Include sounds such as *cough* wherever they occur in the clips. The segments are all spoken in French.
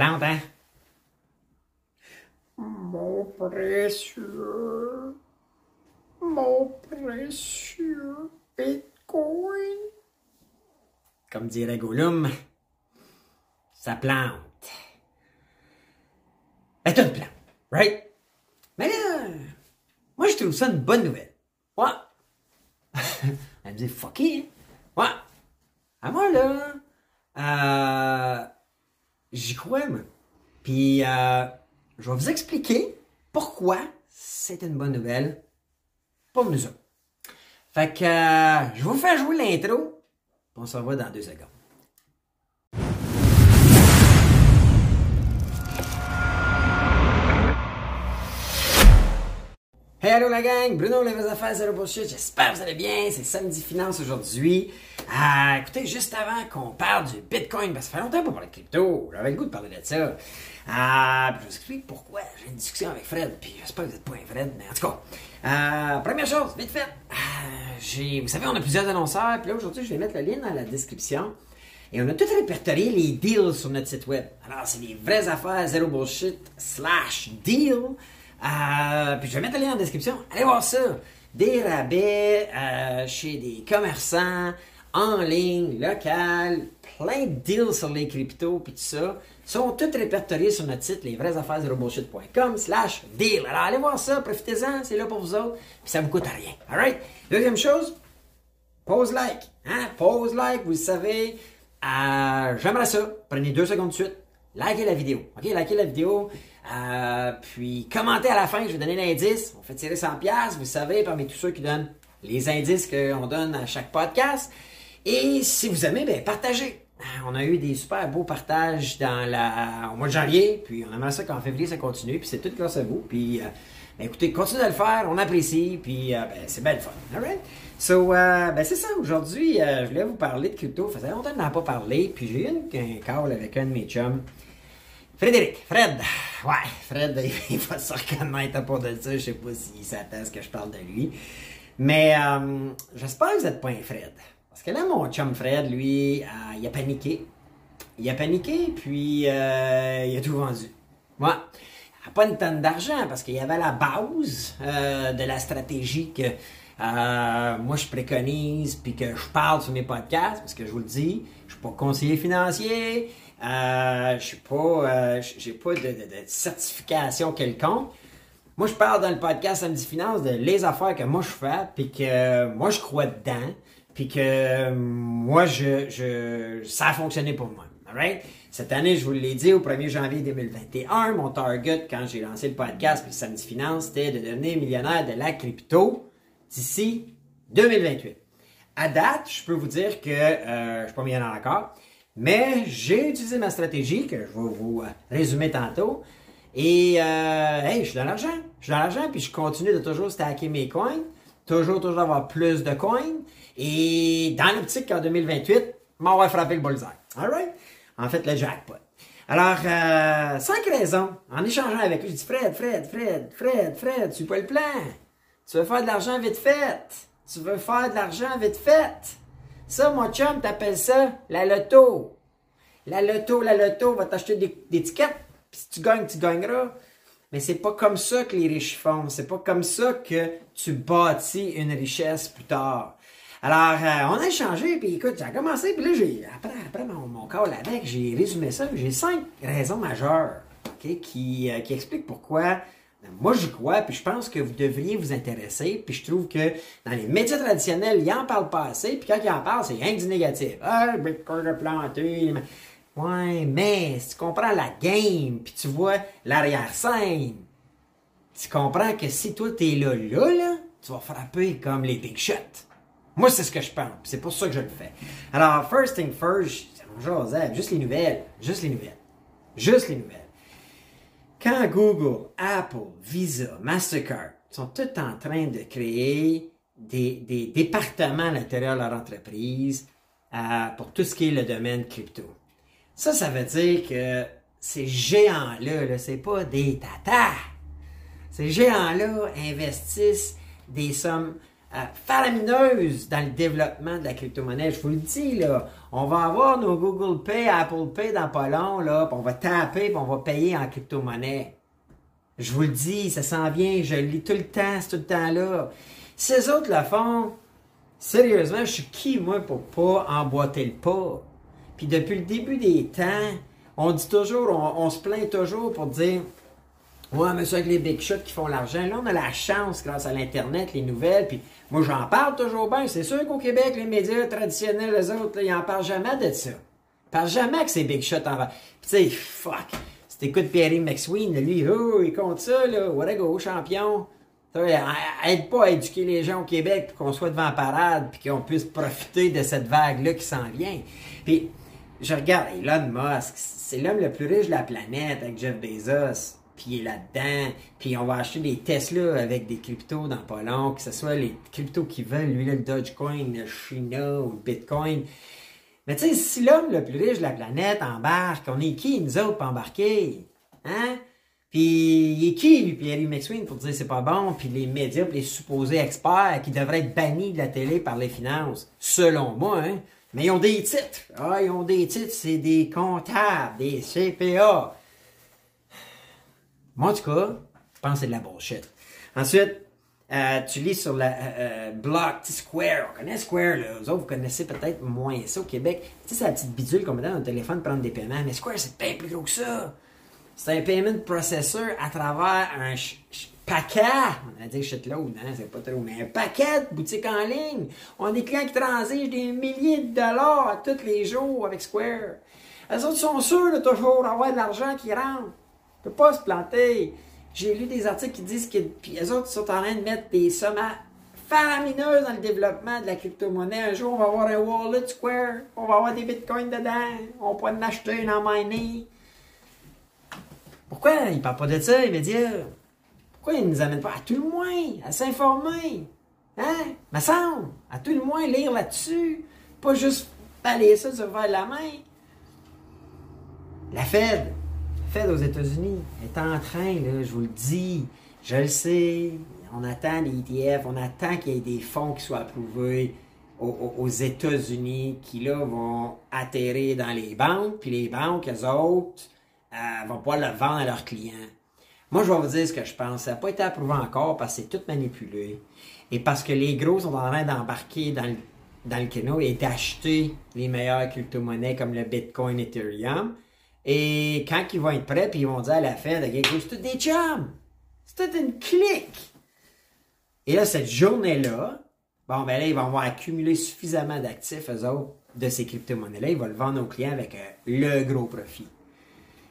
plante, hein? Mon précieux, mon précieux Bitcoin. Comme dirait Gollum, ça plante. Ben, t'as une plante, right? Mais là, moi, je trouve ça une bonne nouvelle. Ouais. *laughs* Elle me dit, fuck it. Ouais. À moi, là, euh, j'y crois, moi. Puis, euh, je vais vous expliquer pourquoi c'est une bonne nouvelle pour nous autres. Fait que, euh, je vais vous faire jouer l'intro, on se revoit dans deux secondes. Hey, allô la gang, Bruno les affaires zéro bullshit, j'espère que vous allez bien, c'est samedi finance aujourd'hui. Ah, écoutez, juste avant qu'on parle du Bitcoin, parce que ça fait longtemps pour parler de crypto, j'avais le goût de parler de ça. Ah, je vous explique pourquoi, j'ai une discussion avec Fred, puis j'espère que vous n'êtes pas un Fred, mais en tout cas. Euh, première chose, vite fait, ah, vous savez, on a plusieurs annonceurs, puis là aujourd'hui, je vais mettre le lien dans la description. Et on a tout répertorié les deals sur notre site web. Alors, c'est les vraies affaires, zéro bullshit, slash deal. Euh, puis je vais mettre le lien en description. Allez voir ça. Des rabais euh, chez des commerçants, en ligne, local, plein de deals sur les cryptos puis tout ça. Sont toutes répertoriés sur notre site, lesvraisaffaires.com slash deal. Alors allez voir ça, profitez-en, c'est là pour vous autres, puis ça vous coûte rien. Alright? Deuxième chose, pause like. Hein? Pause like, vous le savez. Euh, J'aimerais ça. Prenez deux secondes de suite. Likez la vidéo. OK? Likez la vidéo. Euh, puis commentez à la fin, je vais donner l'indice. On fait tirer 100 pièces, vous savez, parmi tous ceux qui donnent les indices qu'on donne à chaque podcast. Et si vous aimez, ben partagez. Euh, On a eu des super beaux partages dans au mois de janvier, puis on aimerait ça qu'en février ça continue, puis c'est tout grâce à vous. Puis euh, ben, écoutez, continuez de le faire, on apprécie, puis euh, ben, c'est bien le fun. Alright? So, ben c'est ça, aujourd'hui, je voulais vous parler de crypto. Ça faisait longtemps que je n'en pas parlé, puis j'ai eu un call avec un de mes chums. Frédéric, Fred, ouais, Fred, *laughs* il va se reconnaître à part de ça, je sais pas s'il s'attend à ce que je parle de lui. Mais euh, j'espère que vous n'êtes pas un Fred. Parce que là, mon chum Fred, lui, euh, il a paniqué. Il a paniqué, puis euh, il a tout vendu. Ouais. Pas une tonne d'argent parce qu'il y avait la base euh, de la stratégie que moi je préconise puis que je parle sur mes podcasts parce que je vous le dis, je suis pas conseiller financier, euh, je suis pas, euh, j'ai pas de, de- de certification quelconque. Moi, je parle dans le podcast Samedi Finance de les affaires que moi je fais, puis que euh, moi je crois dedans, puis que euh, moi je, je ça a fonctionné pour moi. Cette année, je vous l'ai dit, au 1er janvier 2021, mon target quand j'ai lancé le podcast puis Samedi Finance, c'était de devenir millionnaire de la crypto d'ici 2028. À date, je peux vous dire que euh, je suis pas millionnaire encore, mais j'ai utilisé ma stratégie que je vais vous euh, résumer tantôt. Et euh, hey, je suis dans l'argent. Je suis dans l'argent, puis je continue de toujours stacker mes coins, toujours, toujours avoir plus de coins. Et dans l'optique qu'en 2028, m'en va frapper le bullseye. Alright? En fait, le jackpot. Alors, euh, cinq raisons. En échangeant avec lui, je dis Fred, Fred, Fred, Fred, Fred, tu pas le plan. Tu veux faire de l'argent vite fait. Tu veux faire de l'argent vite fait. Ça, mon chum, t'appelles ça la loto. La loto, la loto, va t'acheter des, tickets, puis si tu gagnes, tu gagneras. Mais c'est pas comme ça que les riches font. C'est pas comme ça que tu bâtis une richesse plus tard. Alors, euh, on a échangé, puis écoute, j'ai commencé, puis là, j'ai, après, mon, mon call avec, j'ai résumé ça, j'ai cinq raisons majeures, euh, qui expliquent pourquoi moi, j'y crois, puis je pense que vous devriez vous intéresser. Puis je trouve que dans les médias traditionnels, ils en parlent pas assez. Puis quand ils en parlent, c'est rien que du négatif. Ah, le Bitcoin a planté. Ouais, mais si tu comprends la game, puis tu vois l'arrière-scène, tu comprends que si toi, t'es là, là, là, tu vas frapper comme les big shots. Moi, c'est ce que je pense. C'est pour ça que je le fais. Alors, first thing first, on jasait, juste les nouvelles. Juste les nouvelles. Juste les nouvelles. Quand Google, Apple, Visa, Mastercard sont tous en train de créer des, départements à l'intérieur de leur entreprise euh, pour tout ce qui est le domaine crypto. Ça, ça veut dire que ces géants-là, là, c'est pas des tatas. Ces géants-là investissent des sommes euh, faramineuse dans le développement de la crypto-monnaie. Je vous le dis, là, on va avoir nos Google Pay, Apple Pay dans pas long, là, on va taper, puis on va payer en crypto-monnaie. Je vous le dis, ça s'en vient, je le lis tout le temps, c'est tout le temps là. Les autres le font, sérieusement, je suis qui, moi, pour pas emboîter le pas? Puis depuis le début des temps, on dit toujours, on, on se plaint toujours pour dire Ouais, mais c'est avec les big shots qui font l'argent. Là, on a la chance, grâce à l'Internet, les nouvelles, puis moi, j'en parle toujours bien. C'est sûr qu'au Québec, les médias traditionnels, les autres, ils en parlent jamais de ça. Ils parlent jamais que c'est big shots en Puis tu sais, fuck. Si t'écoutes Pierre McSween, lui, oh, il compte ça, là, what a go, champion. Aide pas à éduquer les gens au Québec pour qu'on soit devant parade, puis qu'on puisse profiter de cette vague-là qui s'en vient. Puis, je regarde Elon Musk, c'est l'homme le plus riche de la planète avec Jeff Bezos puis là-dedans, puis on va acheter des Tesla avec des cryptos dans pas long, que ce soit les cryptos qui veulent, lui, le Dogecoin, le China ou le Bitcoin. Mais tu sais, si l'homme le plus riche de la planète embarque, on est qui, nous autres, pour embarquer? Hein? Puis il est qui, lui, Pierre McSween, pour dire c'est pas bon, puis les médias, puis les supposés experts qui devraient être bannis de la télé par les finances, selon moi, hein? Mais ils ont des titres. Ah, ils ont des titres, c'est des comptables, des CPA. Moi, en tout cas, je pense que c'est de la bullshit. Ensuite, euh, tu lis sur la euh, euh Block Square. On connaît Square, là. Vous autres, vous connaissez peut-être moins ça au Québec. Tu sais, c'est la petite bidule qu'on met dans le téléphone pour prendre des paiements. Mais Square, c'est bien plus gros que ça. C'est un payment processor à travers un paquet. On a dit shitload, hein, c'est pas trop. Mais un paquet de boutiques en ligne. On a des clients qui transigent des milliers de dollars tous les jours avec Square. Les autres sont sûrs de toujours avoir de l'argent qui rentre. On peut pas se planter. J'ai lu des articles qui disent que puis les autres sont en train de mettre des sommes faramineuses dans le développement de la crypto-monnaie. Un jour, on va avoir un wallet Square, on va avoir des bitcoins dedans, on pourra en acheter une en miner. Pourquoi ils ne parlent pas de ça, les médias? Pourquoi ils ne nous amènent pas à tout le moins à s'informer? Hein? Me semble, à tout le moins lire là-dessus. Pas juste balayer ça sur le la main. La Fed, Fed aux États-Unis est en train, là, je vous le dis, je le sais, on attend les ETF, on attend qu'il y ait des fonds qui soient approuvés aux, États-Unis qui là vont atterrir dans les banques, puis les banques, eux autres, euh, vont pouvoir le vendre à leurs clients. Moi, je vais vous dire ce que je pense. Ça n'a pas été approuvé encore parce que c'est tout manipulé. Et parce que les gros sont en train d'embarquer dans le, dans le canot et d'acheter les meilleures crypto-monnaies comme le Bitcoin, Ethereum. Et quand ils vont être prêts, puis ils vont dire à la Fed, c'est tout des chums. C'est tout une clique. Et là, cette journée-là, bon, ben là, ils vont avoir accumulé suffisamment d'actifs, eux autres, de ces crypto-monnaies-là. Ils vont le vendre aux clients avec euh, le gros profit.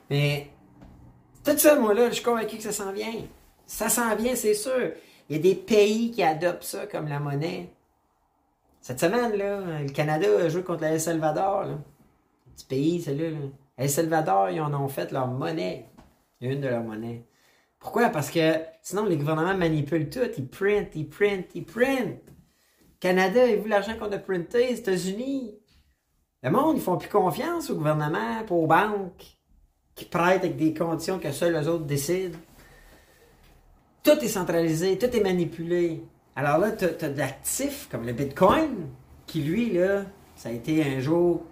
Mais, tout ça, moi, là, je suis convaincu que ça s'en vient. Ça s'en vient, c'est sûr. Il y a des pays qui adoptent ça comme la monnaie. Cette semaine, là, le Canada a joué contre El Salvador. Petit pays, celui-là. Là. El Salvador, ils en ont fait leur monnaie. Une de leurs monnaies. Pourquoi? Parce que sinon, les gouvernements manipulent tout. Ils printent, ils printent, ils printent. Canada, et vous l'argent qu'on a printé? États-Unis? Le monde, ils font plus confiance au gouvernement, aux banques, qui prêtent avec des conditions que seuls les autres décident. Tout est centralisé, tout est manipulé. Alors là, tu as, d'actifs comme le Bitcoin, qui lui, là, ça a été un jour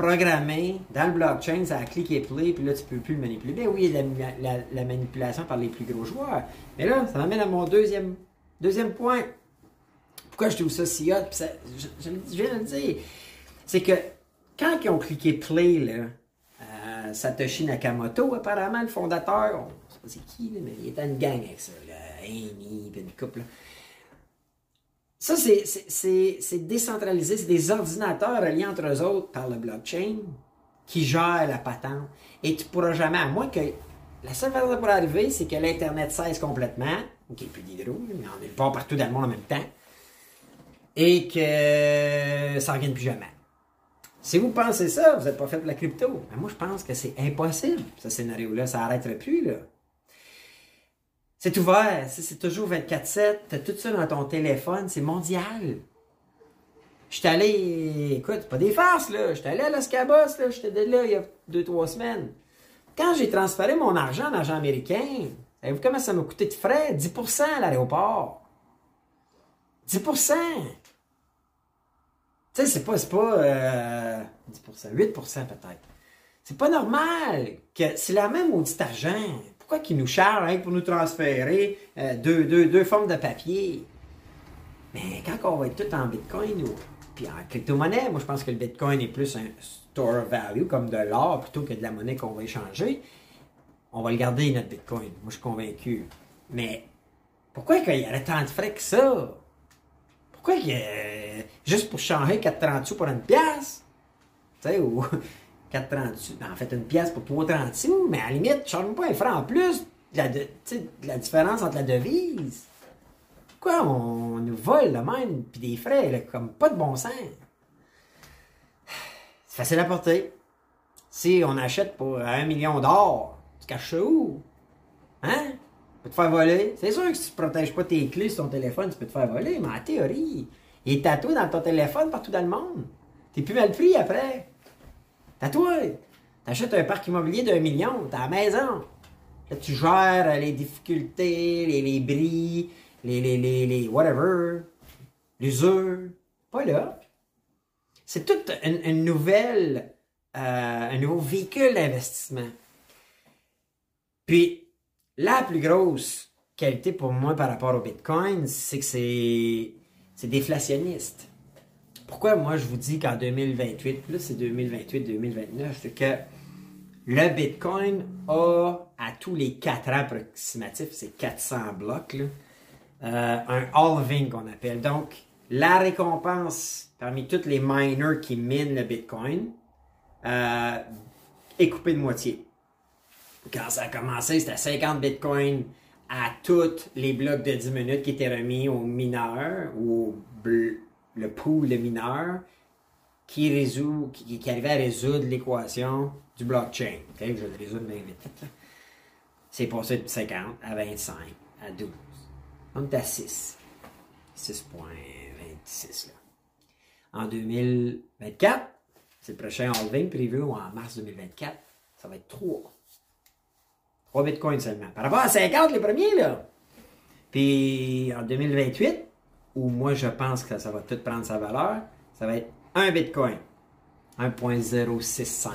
programmé dans le blockchain, ça a cliqué play, puis là, tu peux plus le manipuler. Ben oui, il y a la, la, manipulation par les plus gros joueurs. Mais là, ça m'amène à mon deuxième, deuxième point. Pourquoi je trouve ça si hot? Je, viens de le dire. C'est que quand ils ont cliqué play, euh, Satoshi Nakamoto, apparemment, le fondateur, je sais pas c'est qui, mais il était une gang avec ça, Amy, puis une couple. Ça, c'est décentralisé. C'est des ordinateurs reliés entre eux autres par le blockchain qui gèrent la patente. Et tu ne pourras jamais, à moins que. La seule façon pour arriver, c'est que l'Internet cesse complètement, ou qu'il n'y ait plus d'hydro, mais on est pas partout dans le monde en même temps, et que ça ne revienne plus jamais. Si vous pensez ça, vous n'êtes pas fait pour la crypto. Mais moi, je pense que c'est impossible, ce scénario-là. Ça n'arrêterait plus, là. C'est ouvert, c'est toujours 24-7, t'as tout ça dans ton téléphone, c'est mondial. J'étais allé, écoute, pas des farces, là. J'étais allé à Los Cabos, là. J'étais là il y a deux, trois semaines. Quand j'ai transféré mon argent en argent américain, savez-vous comment ça m'a coûté de frais? 10% à l'aéroport. 10% Tu sais, c'est pas, pas euh, 10 8% peut-être. C'est pas normal que c'est la même audit argent. Pourquoi qu'ils nous chargent hein, pour nous transférer euh, deux, deux, deux formes de papier? Mais quand on va être tout en bitcoin ou en crypto-monnaie, moi je pense que le bitcoin est plus un store of value, comme de l'or plutôt que de la monnaie qu'on va échanger. On va le garder notre bitcoin. Moi je suis convaincu. Mais pourquoi qu'il y aurait tant de frais que ça? Pourquoi y a... Juste pour changer 4,30 sous pour une pièce? Tu sais, ou 4,30 sous. En fait, une pièce pour 3,30 sous, mais à la limite, je change pas un franc en plus de la, de, la différence entre la devise. Pourquoi on nous vole le même, puis des frais, là, comme pas de bon sens? C'est facile à porter. Si on achète pour un million d'or, tu caches ça où? Hein? Tu peux te faire voler. C'est sûr que si tu ne protèges pas tes clés sur ton téléphone, tu peux te faire voler, mais en théorie, il est tatoué dans ton téléphone partout dans le monde. T'es plus mal pris après. Tatoué. T'achètes un parc immobilier d'un million, t'as la maison. Tu gères les difficultés, les, les bris, les, les, les, les whatever, l'usure. Pas là. C'est toute une, nouvelle, euh, un nouveau véhicule d'investissement. Puis, la plus grosse qualité pour moi par rapport au Bitcoin, c'est que c'est déflationniste. Pourquoi moi je vous dis qu'en 2028, plus c'est 2028-2029, c'est que le Bitcoin a à tous les 4 ans approximatifs, c'est 400 blocs, là, euh, un halving qu'on appelle. Donc, la récompense parmi tous les miners qui minent le Bitcoin euh, est coupée de moitié. Quand ça a commencé, c'était 50 Bitcoins à tous les blocs de 10 minutes qui étaient remis aux mineurs ou le pool de mineurs qui, résout, qui, arrivait à résoudre l'équation du blockchain. je vais le résoudre bien vite. C'est passé de 50 à 25 à 12. On est à 6. 6.26 là. En 2024, c'est le prochain halving prévu en mars 2024. Ça va être 3. 3 bitcoins seulement. Par rapport à 50 les premiers, là. Puis en 2028, où moi je pense que ça va tout prendre sa valeur, ça va être 1 bitcoin. 1.065.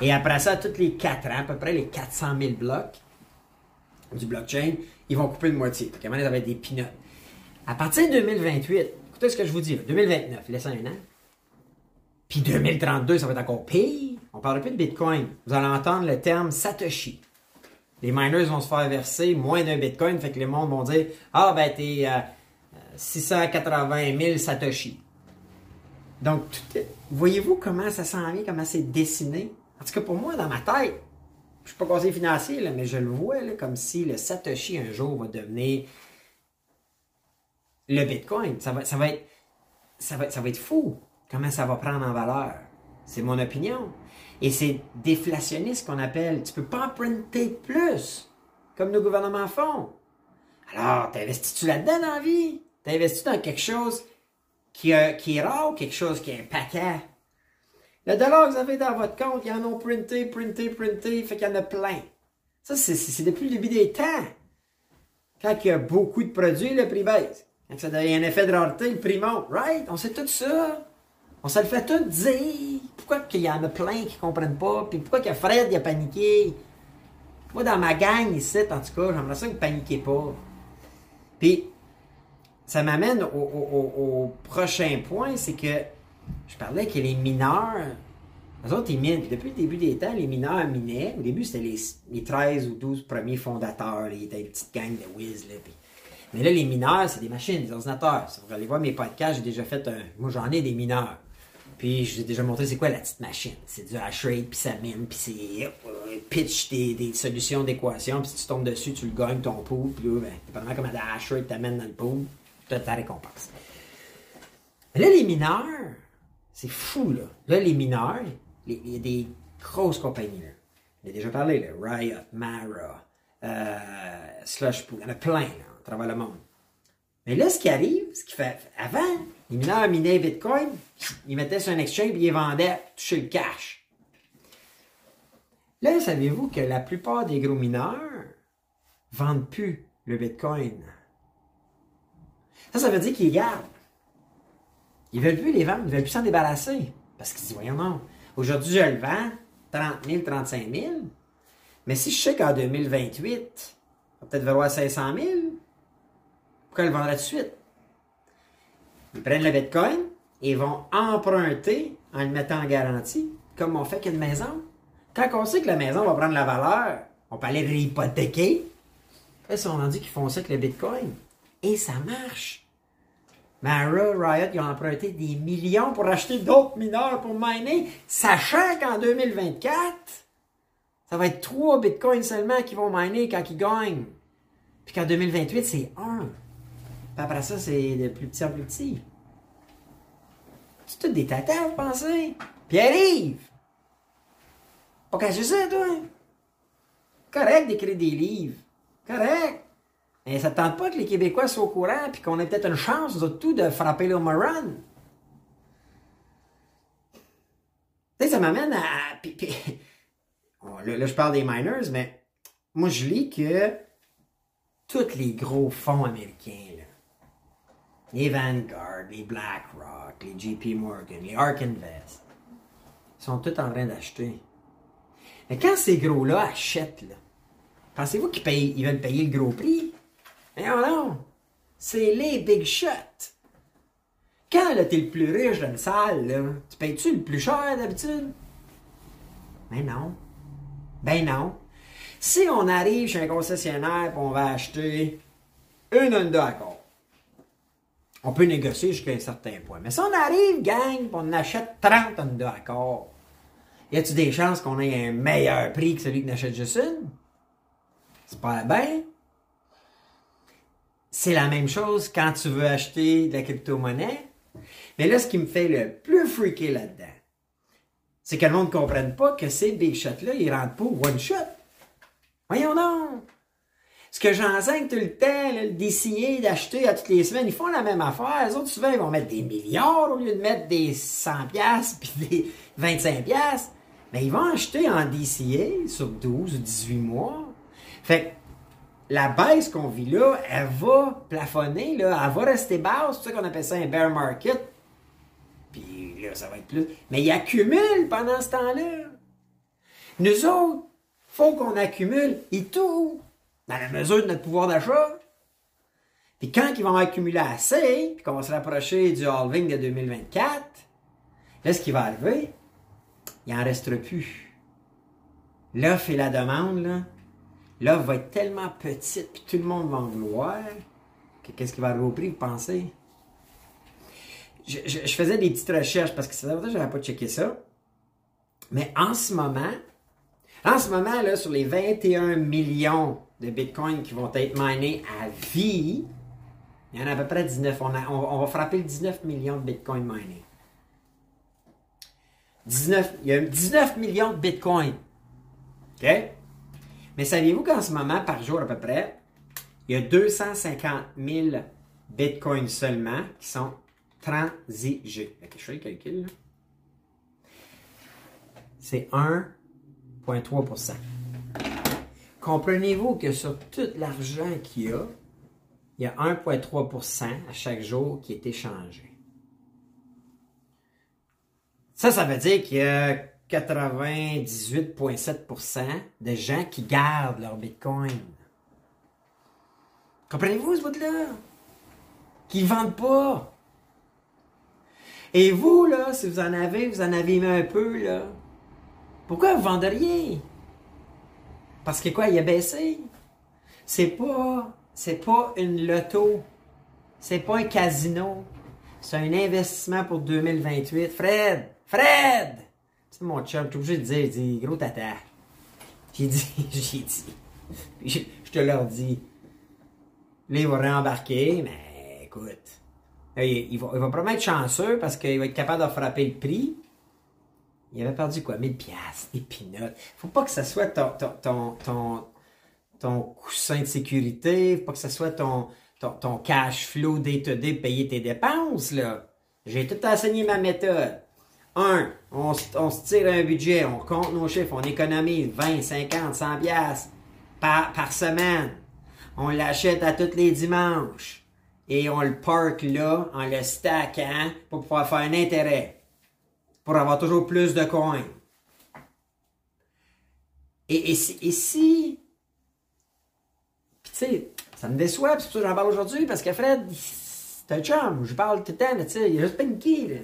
Et après ça, tous les 4 ans, à peu près les 400 000 blocs du blockchain, ils vont couper de moitié. Donc, à un moment ça va être des peanuts. À partir de 2028, écoutez ce que je vous dis, 2029, laissez un an. Puis 2032, ça va être encore pire. On ne parlera plus de Bitcoin. Vous allez entendre le terme Satoshi. Les miners vont se faire verser moins d'un Bitcoin, fait que les monde vont dire Ah, ben, t'es 680 000 Satoshi. Donc, voyez-vous comment ça s'en vient, comment c'est dessiné? En tout cas, pour moi, dans ma tête, je suis pas conseiller financier, mais je le vois comme si le Satoshi un jour va devenir le Bitcoin. Ça va, ça va, être, ça, va, ça va être fou comment ça va prendre en valeur. C'est mon opinion. Et c'est déflationniste qu'on appelle. Tu peux pas emprunter plus, comme nos gouvernements font. Alors, t'investis-tu là-dedans dans la vie? T'investis dans quelque chose qui, est rare quelque chose qui est un paquet? Le dollar que vous avez dans votre compte, ils en ont printé, printé, printé, fait qu'il y en a plein. Ça, c'est depuis le début des temps. Quand il y a beaucoup de produits, le prix baisse. Quand ça a un effet de rareté, le prix monte. Right? On sait tout ça. On se le fait tout dire. Pourquoi qu'il y en a plein qui ne comprennent pas? Puis pourquoi que Fred il a paniqué? Moi, dans ma gang ici, en tout cas, j'aimerais ça que vous paniquiez pas. Puis, ça m'amène au, prochain point, c'est que je parlais que les mineurs, eux autres, ils minent. Depuis le début des temps, les mineurs minaient. Au début, c'était les, les, 13 ou 12 premiers fondateurs. Ils étaient une petite gang de whiz. Là, Mais là, les mineurs, c'est des machines, des ordinateurs. Si vous allez voir mes podcasts, j'ai déjà fait un. Moi, j'en ai des mineurs. Puis, je vous ai déjà montré c'est quoi la petite machine. C'est du hash rate, puis ça mine, puis c'est. Euh, pitch des, des solutions d'équations, puis si tu tombes dessus, tu le gagnes ton pool, puis là, ben, dépendamment comment la hash rate t'amène dans le pool, as ta récompense. Là, les mineurs, c'est fou, là. Là, les mineurs, il y a des grosses compagnies, là. On a déjà parlé, là. Riot, Mara, euh, il y en a plein, là, à travers le monde. Mais là, ce qui arrive, ce qui fait, avant, les mineurs minaient Bitcoin, ils mettaient sur un exchange et ils vendaient, toucher le cash. Là, savez-vous que la plupart des gros mineurs vendent plus le Bitcoin? Ça, ça veut dire qu'ils gardent. Ils veulent plus les vendre, ils veulent plus s'en débarrasser. Parce qu'ils disent, voyons non, aujourd'hui je le vends 30 000, 35 000, mais si je sais qu'en 2028, on va peut-être valoir 500 000, pourquoi le vendrait tout de suite? Ils prennent le Bitcoin et vont emprunter en le mettant en garantie, comme on fait qu'une maison. Quand on sait que la maison va prendre la valeur, on peut aller réhypothéquer. Ils sont rendus qu'ils font ça avec le Bitcoin? Et ça marche. Mara, Riot, ils ont emprunté des millions pour acheter d'autres mineurs pour miner, sachant qu'en 2024, ça va être trois bitcoins seulement qui vont miner quand ils gagnent. Puis qu'en 2028, c'est un. Puis après ça, c'est de plus petit en plus petit. C'est tout des tatas, vous pensez? Pierre-Yves! Pas cacher ça, toi? Correct d'écrire des livres. Correct. Mais ça ne tente pas que les Québécois soient au courant puis qu'on ait peut-être une chance, de tout, de frapper le run. Tu sais, ça m'amène à. Bon, *laughs* là, je parle des miners, mais moi, je lis que tous les gros fonds américains, là, les Vanguard, les BlackRock, les JP Morgan, les Ark Invest, sont tous en train d'acheter. Mais quand ces gros-là achètent, pensez-vous qu'ils ils veulent payer le gros prix? Mais non! C'est les big shots! Quand t'es le plus riche d'une salle, là, tu payes-tu le plus cher d'habitude? Mais non. Ben non. Si on arrive chez un concessionnaire et on va acheter une Honda Accord, on peut négocier jusqu'à un certain point. Mais si on arrive, gang, on achète 30 Honda Accord, y a-tu des chances qu'on ait un meilleur prix que celui qui n'achète juste une? C'est pas bien. C'est la même chose quand tu veux acheter de la crypto-monnaie. Mais là, ce qui me fait le plus freaker là-dedans, c'est que le monde ne comprenne pas que ces big shots-là, ils rentrent pas one shot. Voyons donc! Ce que j'enseigne tout le temps, le d'acheter à toutes les semaines, ils font la même affaire. Les autres, souvent, ils vont mettre des milliards au lieu de mettre des 100 piastres puis des 25 piastres. Mais ils vont acheter en DCA sur 12 ou 18 mois. Fait la baisse qu'on vit là, elle va plafonner, là, elle va rester basse. C'est ça qu'on appelle ça un bear market. Puis là, ça va être plus. Mais ils accumulent pendant ce temps-là. Nous autres, faut qu'on accumule et tout, dans la mesure de notre pouvoir d'achat. Puis quand ils vont accumuler assez, puis qu'on va se rapprocher du halving de 2024, là, ce qui va arriver, il n'en restera plus. L'offre et la demande, là, l'offre va être tellement petite, puis tout le monde va en vouloir, que qu'est-ce qui va arriver au prix, vous pensez? Je, faisais des petites recherches parce que ça longtemps que je n'avais pas checké ça. Mais en ce moment, en ce moment, là, sur les 21 millions de bitcoins qui vont être minés à vie, il y en a à peu près 19. On, a- on- on va frapper le 19 millions de bitcoins minés. 19, il y a 19 millions de bitcoins. OK? Mais saviez-vous qu'en ce moment, par jour à peu près, il y a 250 000 bitcoins seulement qui sont transigés? Je fais le calcul. C'est 1,3% Comprenez-vous que sur tout l'argent qu'il y a, il y a 1,3% à chaque jour qui est échangé? Ça, ça veut dire qu'il y a 98,7% de gens qui gardent leur Bitcoin. Comprenez-vous ce bout-là? Qui ne vendent pas. Et vous, là, si vous en avez, vous en avez un peu, là. Pourquoi vous vendriez? Parce que quoi, il a baissé? C'est pas, c'est pas une loto. C'est pas un casino. C'est un investissement pour 2028. Fred! Fred! C'est mon chum, suis obligé de dire, il dit, gros tata. J'ai dit, *laughs* j'ai dit. Je, je te leur dis. Là, il va réembarquer, mais écoute. là, il, va, il va probablement être chanceux parce qu'il va être capable de frapper le prix. Il avait perdu quoi? 1000 piastres, des pinottes. Faut pas que ça soit ton, ton, ton, ton, coussin de sécurité. Faut pas que ça soit ton, ton, ton cash flow day-to-day pour payer tes dépenses, là. J'ai tout enseigné ma méthode. Un, on, se- tire un budget, on compte nos chiffres, on économise 20, 50, 100 piastres par, semaine. On l'achète à tous les dimanches. et on le park là en le stackant pour pouvoir faire un intérêt. Pour avoir toujours plus de coins. Et, si. Tu sais, ça me déçoit, c'est pour ça que j'en parle aujourd'hui, parce que Fred, c'est un chum, je parle tout le temps, tu sais, il est juste paniqué, là.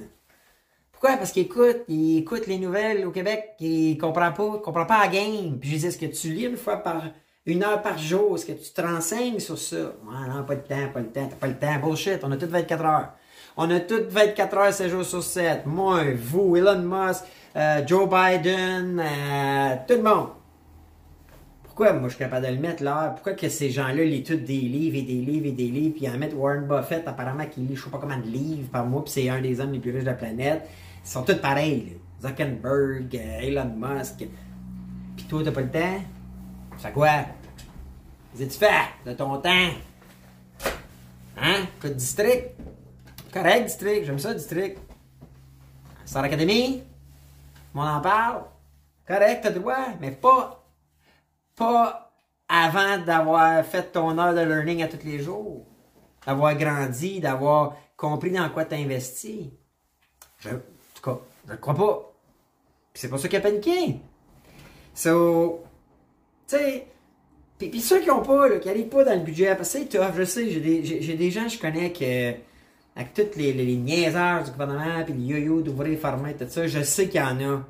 Pourquoi? Parce qu'il écoute, il écoute les nouvelles au Québec, il comprend pas, il comprend pas la game. Puis je dis, est-ce que tu lis une fois par, une heure par jour, est-ce que tu te renseignes sur ça? Ouais, non, pas le temps, pas le temps, t'as pas le temps, bullshit, on a toutes 24 heures. On a toutes 24 heures, 7 jours sur 7. Moi, vous, Elon Musk, euh, Joe Biden, euh, tout le monde. Pourquoi moi je suis capable de le mettre là? Pourquoi que ces gens-là lisent tous des livres et des livres et des livres, puis en mettent Warren Buffett, apparemment qu'il lit je sais pas combien de livres par mois, puis c'est un des hommes les plus riches de la planète? Ils sont tous pareils. Zuckerberg, euh, Elon Musk. Puis toi, t'as pas le temps? Fais quoi? Qu'est-ce que tu fais de ton temps? Hein? Quoi de district? Correct, district. J'aime ça, district. Star Academy? On en parle? Correct, t'as droit, mais pas, pas avant d'avoir fait ton heure de learning à tous les jours. D'avoir grandi, d'avoir compris dans quoi t'investis. Je, tout cas, je ne crois pas. Puis c'est pour ça qu'il a paniqué. So, tu sais, puis, puis ceux qui n'ont pas, qui n'arrivent pas dans le budget, parce que c'est tough, je sais, j'ai des, gens que je connais avec toutes les, les, niaiseurs du gouvernement, puis les yo-yo d'ouvrir, fermer, tout ça, je sais qu'il y en a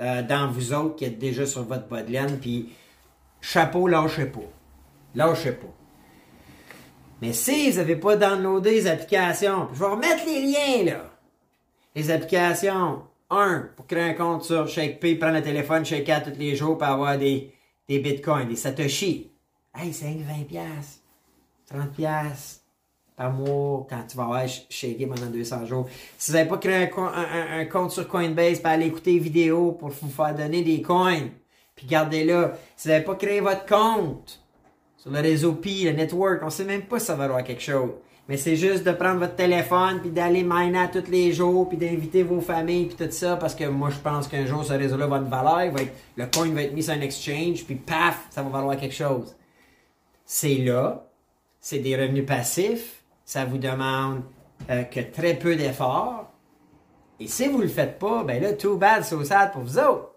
euh, dans vous autres qui êtes déjà sur votre bas de laine, puis chapeau, lâchez pas. Lâchez pas. Mais si vous n'avez pas downloadé les applications, je vais remettre les liens, là. Les applications, un, pour créer un compte sur ShakePay, prendre le téléphone, shaker tous les jours pour avoir des, des bitcoins, des satoshi. Hey, c'est 20 pièces, 30 pièces par mois quand tu vas avoir pendant 200 jours. Si vous n'avez pas créé un, co- un- un- un compte sur Coinbase, pour aller écouter les vidéos pour vous faire donner des coins, puis gardez-là. Si vous n'avez pas créé votre compte sur le réseau Pi, le network, on sait même pas si ça va avoir quelque chose. Mais c'est juste de prendre votre téléphone, puis d'aller miner tous les jours, puis d'inviter vos familles, puis tout ça, parce que moi, je pense qu'un jour, ce réseau-là va être valeur, le coin va être mis sur un exchange, puis paf, ça va valoir quelque chose. C'est là, c'est des revenus passifs, ça vous demande euh, que très peu d'efforts, et si vous le faites pas, ben là, too bad, so sad pour vous autres.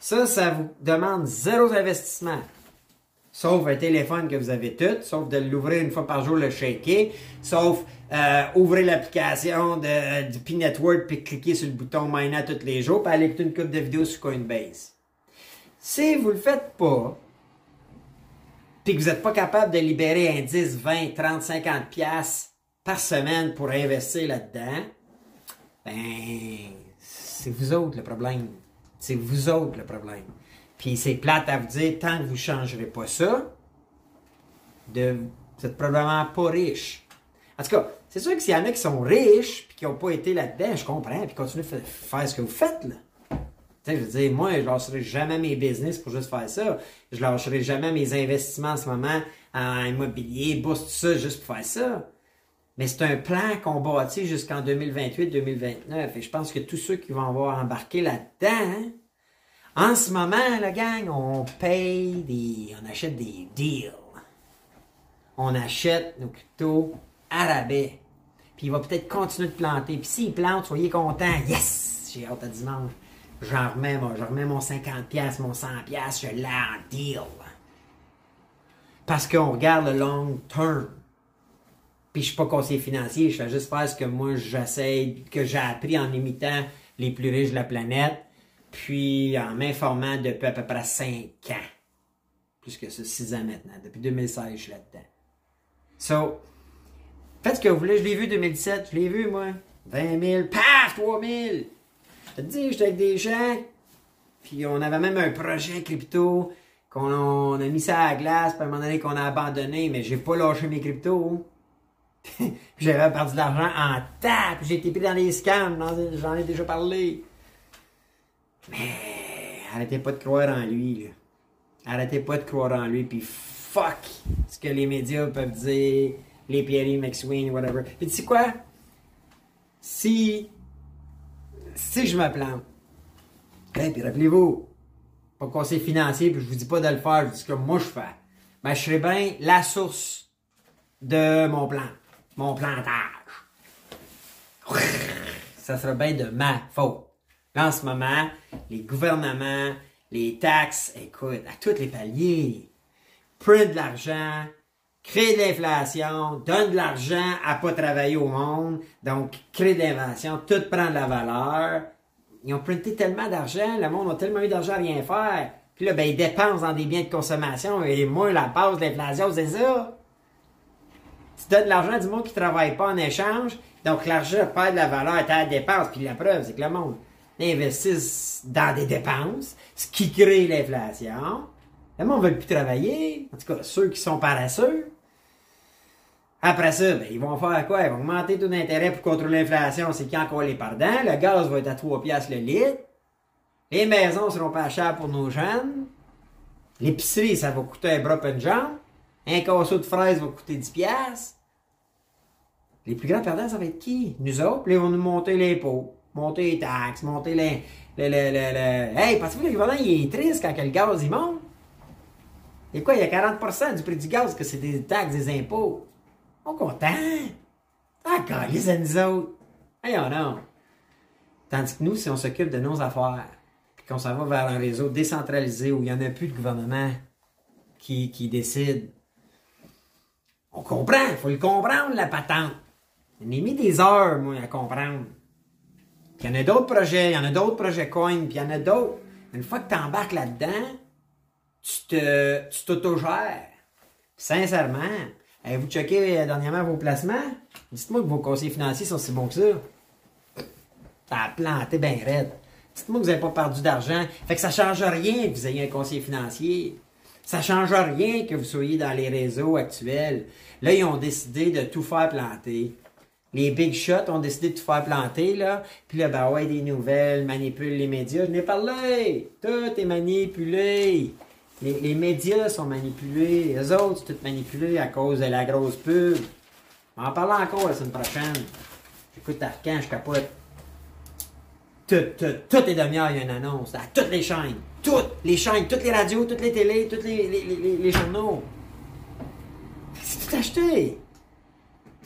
Ça, ça vous demande zéro investissement. Sauf un téléphone que vous avez tout, sauf de l'ouvrir une fois par jour, le shaker, sauf euh, ouvrir l'application de, du P-Network puis cliquer sur le bouton Miner tous les jours puis aller écouter une coupe de vidéos sur Coinbase. Si vous le faites pas, puis que vous n'êtes pas capable de libérer un 10, 20, 30, 50 pièces par semaine pour investir là-dedans, ben, c'est vous autres le problème. C'est vous autres le problème. Puis c'est plate à vous dire, tant que vous ne changerez pas ça, de, vous êtes probablement pas riche. En tout cas, c'est sûr que s'il y en a qui sont riches puis qui n'ont pas été là-dedans, je comprends, puis continuez de fa- faire ce que vous faites, là. Je veux dire, moi, je lâcherai jamais mes business pour juste faire ça. Je lâcherai jamais mes investissements en ce moment en immobilier, bourse, tout ça, juste pour faire ça. Mais c'est un plan qu'on bâtit jusqu'en 2028-2029. Et je pense que tous ceux qui vont avoir embarqué là-dedans, hein, en ce moment, la gang, on paye des. On achète des deals. On achète nos cryptos à rabais. Puis il va peut-être continuer de planter. Puis s'il plante, soyez contents. Yes! J'ai hâte à dimanche. J'en remets, moi, je remets mon 50$, mon 100$, je l'ai en deal. Parce qu'on regarde le long term. Puis je suis pas conseiller financier, je fais juste faire ce que moi j'essaie, que j'ai appris en imitant les plus riches de la planète, puis en m'informant depuis à peu près 5 ans. Plus que ça, 6 ans maintenant. Depuis 2016, je suis là-dedans. So, faites ce que vous voulez. Je l'ai vu 2017, je l'ai vu moi. 20 000, paf, 3 000. Je te dis, j'étais avec des gens, puis on avait même un projet crypto qu'on on a mis ça à la glace, puis à un moment donné qu'on a abandonné, mais j'ai pas lâché mes cryptos. *laughs* J'avais perdu de l'argent en puis j'ai été pris dans des scams, j'en ai déjà parlé. Mais arrêtez pas de croire en lui, là. Arrêtez pas de croire en lui, puis fuck ce que les médias peuvent dire, les Pierre McSween, whatever. Puis tu sais quoi? Si, si je me plante, hey, puis rappelez-vous, pas conseil financier, puis je vous dis pas de le faire, je vous dis ce que moi je fais. Ben, je serais bien la source de mon plan. mon plantage. Ça serait bien de ma faute. En ce moment, les gouvernements, les taxes, écoute, à tous les paliers, prennent de l'argent, créent de l'inflation, donnent de l'argent à pas travailler au monde, donc créent de l'invention, tout prend de la valeur. Ils ont printé tellement d'argent, le monde a tellement eu d'argent à rien faire. Puis là, ben, ils dépensent dans des biens de consommation et moins la base de l'inflation, c'est ça? Tu donnes de l'argent à du monde qui ne travaille pas en échange, donc l'argent perd de la valeur à ta dépense. Puis la preuve, c'est que le monde investisse dans des dépenses, ce qui crée l'inflation. Le monde ne veut plus travailler, en tout cas ceux qui sont paresseux. Après ça, ben, ils vont faire quoi? Ils vont augmenter tout d'intérêt pour contrôler l'inflation. C'est qui encore les pardons? Le gaz va être à 3 piastres le litre. Les maisons seront pas chères pour nos jeunes. L'épicerie, ça va coûter un bras une jambe. Un casseau de fraises va coûter 10 piastres. Les plus grands perdants, ça va être qui? Nous autres. Ils vont nous monter pots, monter les taxes, monter les... les, les, Hey, pensez-vous que le gouvernement il est triste quand le gaz il monte? Et quoi, il y a 40% du prix du gaz que c'est des taxes, des impôts. On est content. D'accord, les à nous autres. Hey, oh non. Tandis que nous, si on s'occupe de nos affaires, puis qu'on s'en va vers un réseau décentralisé où il n'y en a plus de gouvernement qui, qui décide, on comprend, il faut le comprendre, la patente. On a mis des heures, moi, à comprendre. Il y en a d'autres projets, il y en a d'autres projets coin, puis il y en a d'autres. Une fois que tu embarques là-dedans, tu te, t'autogères. Sincèrement, avez-vous checké euh, dernièrement vos placements? Dites-moi que vos conseillers financiers sont si bons que ça. A planté bien raide. Dites-moi que vous n'avez pas perdu d'argent. Fait que ça ne change rien que vous ayez un conseiller financier. Ça ne change rien que vous soyez dans les réseaux actuels. Là, ils ont décidé de tout faire planter. Les big shots ont décidé de tout faire planter, là. Puis là, ben ouais, des nouvelles, manipulent les médias. Je n'ai parlé! Tout est manipulé! Les, médias sont manipulés. Les autres sont tous manipulés à cause de la grosse pub. On en parler encore la semaine prochaine. J'écoute Arcan, je capote. Tout, tout, toutes les demi-heures, il y a une annonce. À toutes les chaînes. Toutes les chaînes, toutes les radios, toutes les télés, tous les, les, les, les, journaux. C'est tout acheté?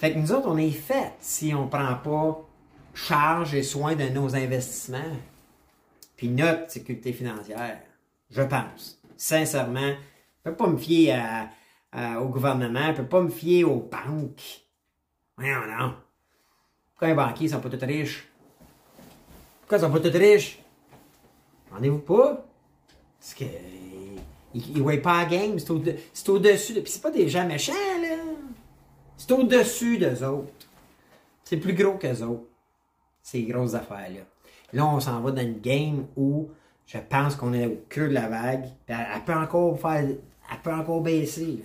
Fait que nous autres, on est fait si on ne prend pas charge et soin de nos investissements. Puis notre sécurité financière. Je pense. Sincèrement, je ne peux pas me fier au gouvernement, je ne peux pas me fier aux banques. Non, non. Pourquoi les banquiers ne sont pas tous riches? Pourquoi ils sont pas tous riches? Rendez-vous pas? Parce que. Ils ne voient pas la game, c'est au-dessus. Au de... Puis c'est pas des gens méchants. C'est au-dessus d'eux autres. C'est plus gros qu'eux autres. Ces grosses affaires-là. Là, on s'en va dans une game où je pense qu'on est au creux de la vague. Elle, peut encore faire. Elle peut encore baisser.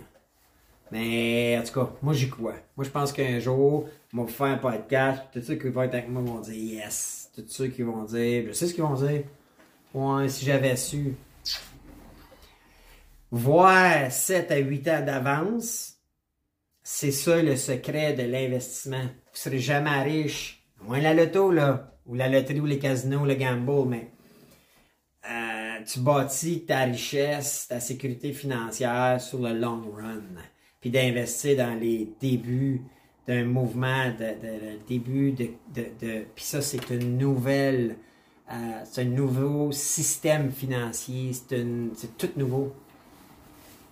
Mais en tout cas, moi j'y crois. Moi je pense qu'un jour, on va faire un podcast. Tous ceux qui vont être avec moi vont dire yes. Tous ceux qui vont dire. Je sais ce qu'ils vont dire. Ouais, si j'avais su. Voir 7 à 8 ans d'avance, c'est ça le secret de l'investissement. Vous serez jamais riche. Moins la loto, là. Ou la loterie, ou les casinos, le gamble, mais euh, tu bâtis ta richesse, ta sécurité financière sur le long run puis d'investir dans les débuts d'un mouvement, de, début de, de, puis ça c'est une nouvelle, euh, c'est un nouveau système financier, c'est tout nouveau.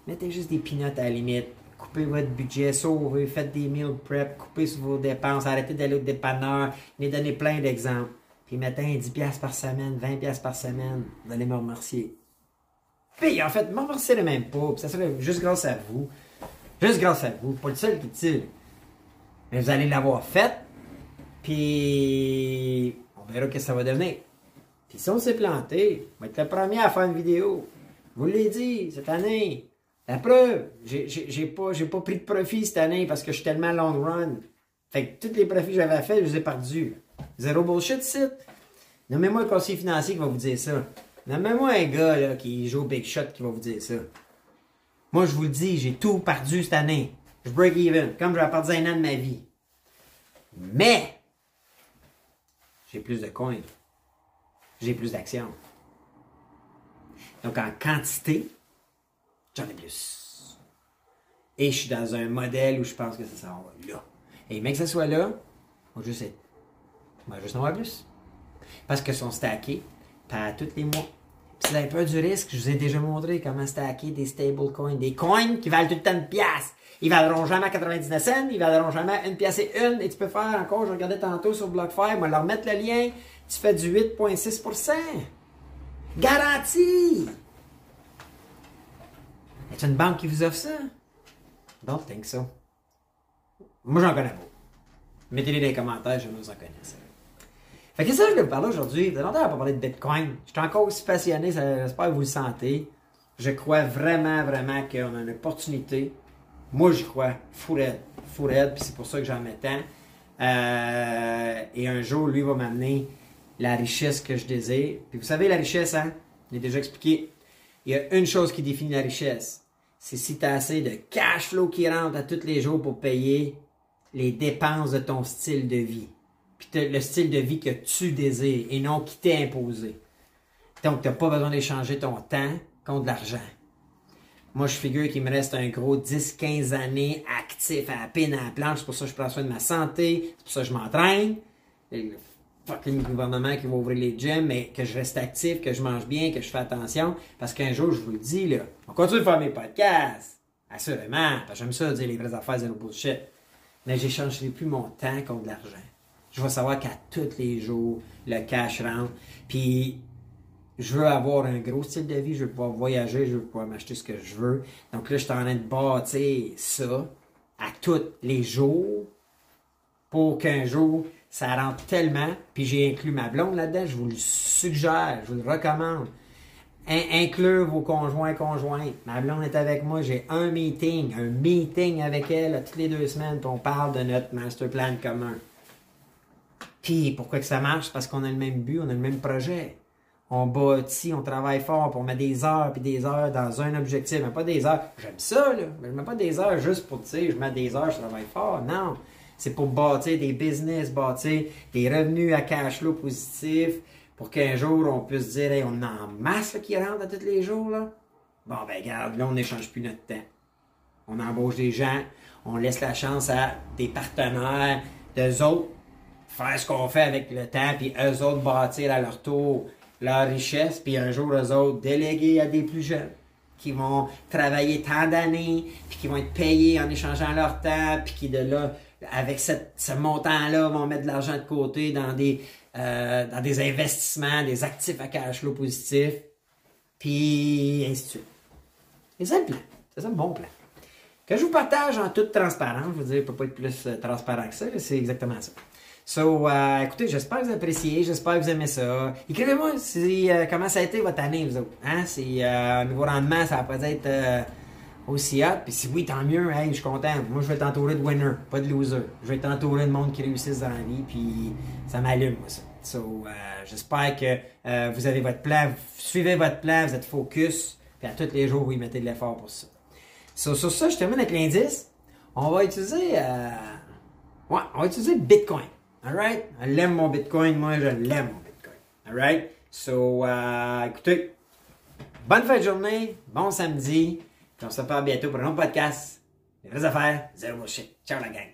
Mettez juste des pinottes à la limite, coupez votre budget, sauvez, faites des meal prep, coupez sur vos dépenses, arrêtez d'aller au dépanneur, mais donnez plein d'exemples. Puis mettez 10$ par semaine, 20$ par semaine, vous allez me remercier. Puis en fait, me remerciez même pas, ça serait juste grâce à vous. Juste grâce à vous. Pas le seul qui tire. Mais vous allez l'avoir fait. Puis on verra que ça va devenir. Puis si on s'est planté, on va être le premier à faire une vidéo. Je vous l'ai dit cette année. La preuve, j'ai pas, pris de profit cette année parce que je suis tellement long run. Fait que tous les profits que j'avais faits, je les ai perdus. Zéro bullshit, site. Nommez-moi un conseiller financier qui va vous dire ça. Nommez-moi un gars là, qui joue au Big Shot qui va vous dire ça. Moi, je vous le dis, j'ai tout perdu cette année. Je break even, comme j'aurais perdu un an de ma vie. Mais, j'ai plus de coins. J'ai plus d'actions. Donc, en quantité, j'en ai plus. Et je suis dans un modèle où je pense que ça s'en va là. Et mais que ça soit là, on va juste être. On va juste plus. Parce qu'ils sont stackés pas tous les mois. Puis vous avez peur du risque, je vous ai déjà montré comment stacker des stablecoins. Des coins qui valent tout le temps une pièce. Ils valeront jamais à 99 cents, ils valeront jamais une pièce et une. Et tu peux faire encore, je regardais tantôt sur BlockFi, moi leur mettre le lien, tu fais du 8,6%. Garantie! Est-ce une banque qui vous offre ça? Don't think so. Moi, j'en connais pas. Mettez-les dans les commentaires, je vous en connais ça. Fait que ça, je vais vous parler aujourd'hui. Vous avez longtemps pas parler de Bitcoin. Je suis encore aussi passionné, j'espère que vous le sentez. Je crois vraiment, vraiment qu'on a une opportunité. Moi, j'y crois. Fourette. Fourette, puis c'est pour ça que j'en mets tant. Euh, et un jour, lui va m'amener la richesse que je désire. Puis vous savez, la richesse, hein? Je l'ai déjà expliqué. Il y a une chose qui définit la richesse. C'est si tu as assez de cash flow qui rentre à tous les jours pour payer les dépenses de ton style de vie. Puis le style de vie que tu désires et non qui t'est imposé. Donc, tu n'as pas besoin d'échanger ton temps contre de l'argent. Moi, je figure qu'il me reste un gros 10-15 années actif à la peine à la planche. C'est pour ça que je prends soin de ma santé. C'est pour ça que je m'entraîne. Fucking gouvernement qui va ouvrir les gyms, mais que je reste actif, que je mange bien, que je fais attention. Parce qu'un jour, je vous le dis, là, on continue de faire mes podcasts. Assurément. Parce que j'aime ça dire les vraies affaires, zéro bullshit. Mais j'échangerai plus mon temps contre de l'argent. Je vais savoir qu'à tous les jours, le cash rentre. Puis, je veux avoir un gros style de vie, je veux pouvoir voyager, je veux pouvoir m'acheter ce que je veux. Donc là, je suis en train de bâtir ça à tous les jours pour qu'un jour, ça rentre tellement. Puis j'ai inclus ma blonde là-dedans, je vous le suggère, je vous le recommande. inclure vos conjoints, conjointes. Ma blonde est avec moi, j'ai un meeting, un meeting avec elle toutes les deux semaines, puis on parle de notre master plan commun. Puis pourquoi que ça marche? Parce qu'on a le même but, on a le même projet. On bâtit, on travaille fort, pour mettre des heures puis des heures dans un objectif. Mais pas des heures. J'aime ça, là. Mais je mets pas des heures juste pour, tu sais, je mets des heures, je travaille fort. Non. C'est pour bâtir des business, bâtir des revenus à cash flow positifs pour qu'un jour on puisse dire, hey, on a en masse qui rentre à tous les jours, là. Bon, ben, regarde, là, on n'échange plus notre temps. On embauche des gens, on laisse la chance à des partenaires, d'eux autres, faire ce qu'on fait avec le temps, puis eux autres bâtir à leur tour leur richesse, puis un jour eux autres déléguer à des plus jeunes qui vont travailler tant d'années, puis qui vont être payés en échangeant leur temps, puis qui de là, avec ce montant-là, vont mettre de l'argent de côté dans des, euh, dans des investissements, des actifs à cash flow positif, puis ainsi de suite. C'est le plan. C'est le bon plan. Que je vous partage en toute transparence, je veux dire, il ne peut pas être plus euh, transparent que ça, c'est exactement ça. So, euh, écoutez, j'espère que vous appréciez, j'espère que vous aimez ça. Écrivez-moi si, euh, comment ça a été votre année, vous autres. Hein? Si au niveau rendement, ça va pas être euh, aussi hot. Puis si oui, tant mieux, hey, je suis content. Moi, je vais être entouré de winners, pas de losers. Je vais être entouré de monde qui réussissent dans la vie, puis ça m'allume, moi, ça. So, j'espère que vous avez votre plan, vous suivez votre plan, vous êtes focus, puis à tous les jours, vous y mettez de l'effort pour ça. So, sur ça, je termine avec l'indice. On va utiliser... ouais, on va utiliser Bitcoin. Alright? Elle aime mon Bitcoin, moi je l'aime mon Bitcoin. Alright? So, euh, écoutez, bonne fin de journée, bon samedi, on se reparle bientôt pour un autre podcast. Les vraies affaires, zéro bullshit. Ciao la gang!